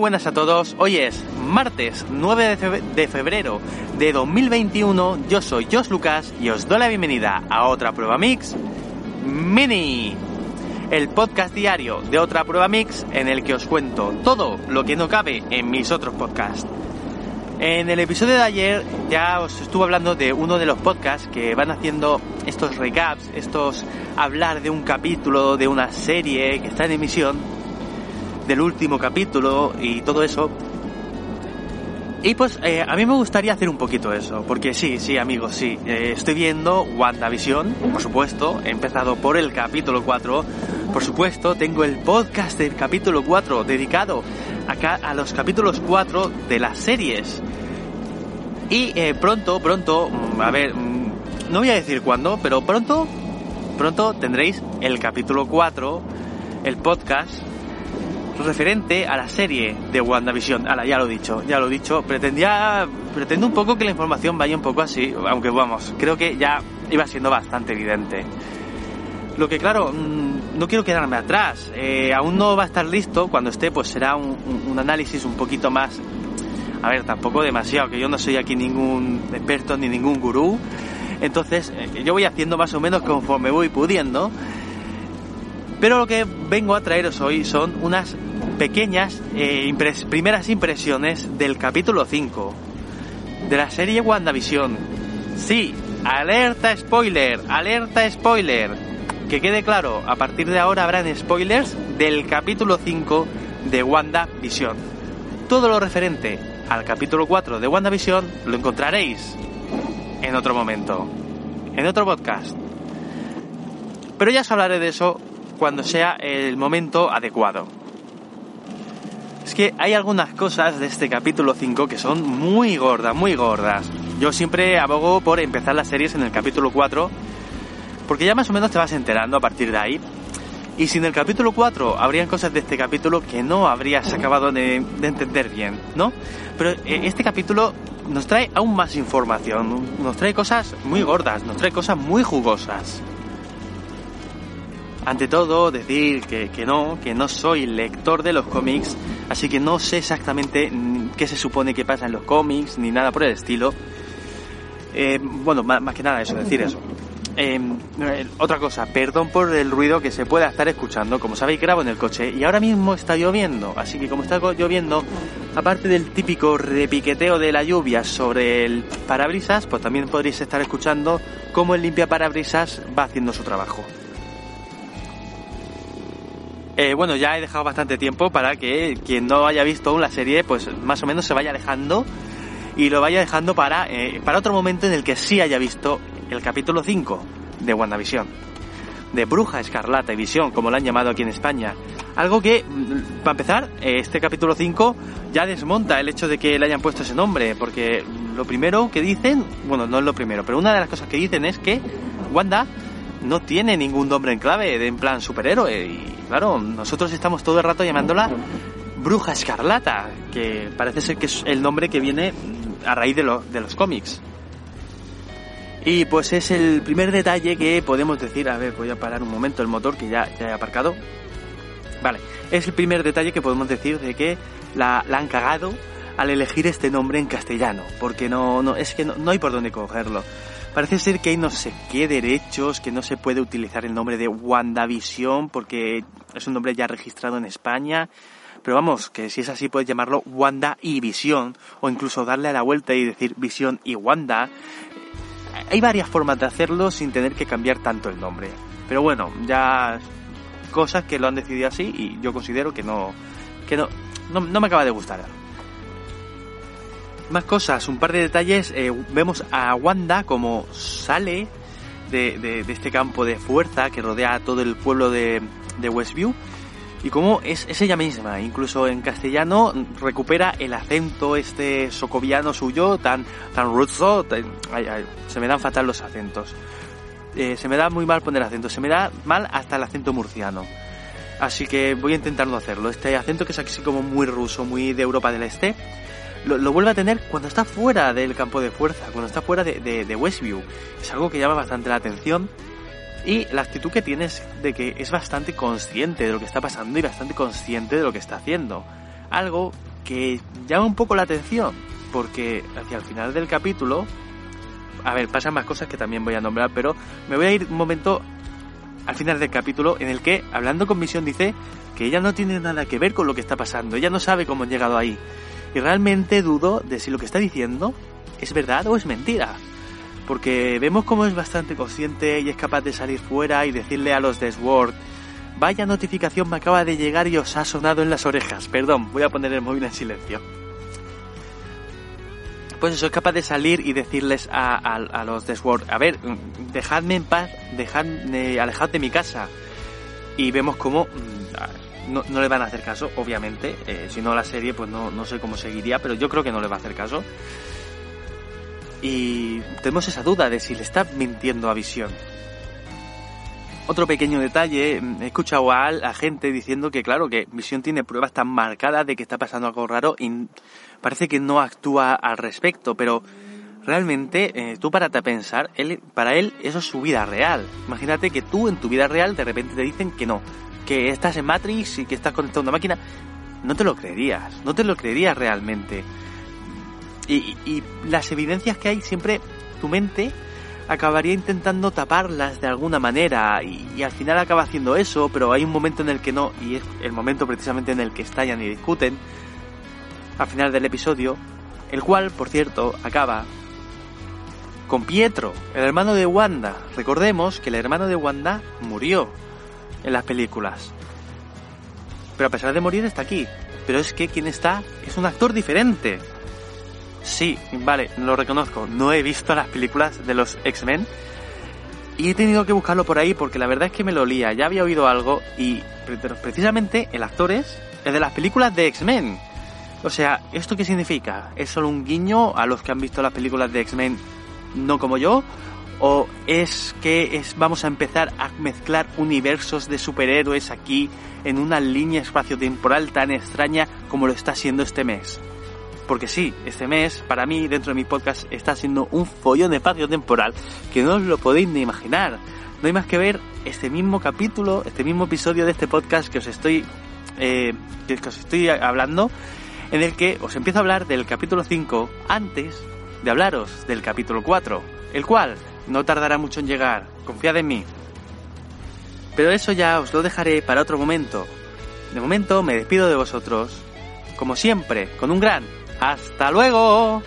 buenas a todos, hoy es martes 9 de febrero de 2021, yo soy Jos Lucas y os doy la bienvenida a otra prueba mix mini, el podcast diario de otra prueba mix en el que os cuento todo lo que no cabe en mis otros podcasts. En el episodio de ayer ya os estuve hablando de uno de los podcasts que van haciendo estos recaps, estos hablar de un capítulo de una serie que está en emisión, del último capítulo y todo eso. Y pues eh, a mí me gustaría hacer un poquito eso, porque sí, sí amigos, sí, eh, estoy viendo WandaVision, por supuesto, he empezado por el capítulo 4, por supuesto, tengo el podcast del capítulo 4 dedicado acá a los capítulos 4 de las series. Y eh, pronto, pronto, mm, a ver, mm, no voy a decir cuándo, pero pronto, pronto tendréis el capítulo 4, el podcast referente a la serie de WandaVision. Ahora, ya lo he dicho, ya lo he dicho. Pretendía, pretendo un poco que la información vaya un poco así, aunque vamos, creo que ya iba siendo bastante evidente. Lo que claro, mm, no quiero quedarme atrás. Eh, aún no va a estar listo. Cuando esté, pues será un, análisis un poquito más. A ver, tampoco demasiado, que yo no soy aquí ningún experto ni ningún gurú. Entonces, eh, yo voy haciendo más o menos conforme voy pudiendo. Pero lo que vengo a traeros hoy son unas pequeñas eh, primeras impresiones del capítulo 5 de la serie WandaVision. Sí, alerta spoiler, alerta spoiler. Que quede claro, a partir de ahora habrán spoilers del capítulo 5 de WandaVision. Todo lo referente al capítulo 4 de WandaVision lo encontraréis en otro momento, en otro podcast. Pero ya os hablaré de eso cuando sea el momento adecuado. Es que hay algunas cosas de este capítulo 5 que son muy gordas, muy gordas. Yo siempre abogo por empezar las series en el capítulo 4, porque ya más o menos te vas enterando a partir de ahí. Y si en el capítulo 4 habrían cosas de este capítulo que no habrías acabado de, de entender bien, ¿no? Pero eh, este capítulo nos trae aún más información, nos trae cosas muy gordas, nos trae cosas muy jugosas. Ante todo, decir que, no, que no soy lector de los cómics, así que no sé exactamente qué se supone que pasa en los cómics, ni nada por el estilo. Eh, bueno, más, que nada eso, decir eso. Eh, otra cosa, perdón por el ruido que se pueda estar escuchando. Como sabéis, grabo en el coche y ahora mismo está lloviendo. Así que como está lloviendo, aparte del típico repiqueteo de la lluvia sobre el parabrisas, pues también podréis estar escuchando cómo el limpia parabrisas va haciendo su trabajo. Eh, bueno, ya he dejado bastante tiempo para que quien no haya visto aún la serie, pues más o menos se vaya dejando y lo vaya dejando para, eh, para otro momento en el que sí haya visto el capítulo 5 de WandaVision. De Bruja Escarlata y Visión, como lo han llamado aquí en España. Algo que, mm, para empezar, eh, este capítulo 5 ya desmonta el hecho de que le hayan puesto ese nombre, porque lo primero que dicen, bueno, no es lo primero, pero una de las cosas que dicen es que Wanda no tiene ningún nombre en clave, de en plan superhéroe. Y claro, nosotros estamos todo el rato llamándola Bruja Escarlata, que parece ser que es el nombre que viene a raíz de, de los cómics. Y pues es el primer detalle que podemos decir, a ver, voy a parar un momento el motor que ya, ya he aparcado. Vale, es el primer detalle que podemos decir de que la, la han cagado al elegir este nombre en castellano, porque no, no es que no hay por dónde cogerlo. Parece ser que hay no sé qué derechos, que no se puede utilizar el nombre de WandaVision porque es un nombre ya registrado en España. Pero vamos, que si es así puedes llamarlo Wanda y Visión o incluso darle a la vuelta y decir Visión y Wanda. Hay varias formas de hacerlo sin tener que cambiar tanto el nombre. Pero bueno, ya cosas que lo han decidido así y yo considero que no que no no, no me acaba de gustar. Más cosas, un par de detalles. Eh, vemos a Wanda como sale de, este campo de fuerza que rodea a todo el pueblo de, Westview y como es, ella misma. Incluso en castellano recupera el acento este socoviano suyo tan, tan ruso. Se me dan fatal los acentos. Eh, se me da muy mal poner acento. Se me da mal hasta el acento murciano. Así que voy a intentar hacerlo. Este acento que es así como muy ruso, muy de Europa del Este lo, vuelve a tener cuando está fuera del campo de fuerza, cuando está fuera de, de, Westview. Es algo que llama bastante la atención. Y la actitud que tienes de que es bastante consciente de lo que está pasando y bastante consciente de lo que está haciendo. Algo que llama un poco la atención, porque hacia el final del capítulo, a ver, pasan más cosas que también voy a nombrar, pero me voy a ir un momento al final del capítulo en el que, hablando con Misión, dice que ella no tiene nada que ver con lo que está pasando, ella no sabe cómo han llegado ahí. Y realmente dudo de si lo que está diciendo es verdad o es mentira. Porque vemos cómo es bastante consciente y es capaz de salir fuera y decirle a los de Sword, vaya notificación me acaba de llegar y os ha sonado en las orejas. Perdón, voy a poner el móvil en silencio. Pues eso, es capaz de salir y decirles a, los de Sword, a ver, dejadme en paz, dejadme, alejad de mi casa. Y vemos cómo mm, no, le van a hacer caso, obviamente. Eh, si no la serie, pues no, no sé cómo seguiría, pero yo creo que no le va a hacer caso. Y tenemos esa duda de si le está mintiendo a Visión. Otro pequeño detalle, he escuchado a, a gente diciendo que claro, que Visión tiene pruebas tan marcadas de que está pasando algo raro y parece que no actúa al respecto, pero realmente eh, tú párate a pensar, él, para él eso es su vida real. Imagínate que tú en tu vida real de repente te dicen que no, que estás en Matrix y que estás conectado a una máquina. No te lo creerías, no te lo creerías realmente. Y, las evidencias que hay siempre, tu mente acabaría intentando taparlas de alguna manera y, al final acaba haciendo eso, pero hay un momento en el que no, y es el momento precisamente en el que estallan y discuten, al final del episodio, el cual, por cierto, acaba con Pietro, el hermano de Wanda. Recordemos que el hermano de Wanda murió en las películas. Pero a pesar de morir está aquí. Pero es que quien está es un actor diferente. Sí, vale, lo reconozco. No he visto las películas de los X-Men. Y he tenido que buscarlo por ahí porque la verdad es que me lo lía. Ya había oído algo y precisamente el actor es el de las películas de X-Men. O sea, ¿esto qué significa? ¿Es solo un guiño a los que han visto las películas de X-Men no como yo? ¿O es que es, vamos a empezar a mezclar universos de superhéroes aquí en una línea espaciotemporal tan extraña como lo está siendo este mes? Porque sí, este mes, para mí, dentro de mi podcast, está siendo un follón de espacio temporal que no os lo podéis ni imaginar. No hay más que ver este mismo capítulo, este mismo episodio de este podcast que os estoy, eh, que os estoy hablando, en el que os empiezo a hablar del capítulo 5 antes de hablaros del capítulo 4, el cual no tardará mucho en llegar, confiad en mí. Pero eso ya os lo dejaré para otro momento. De momento me despido de vosotros, como siempre, con un gran hasta luego.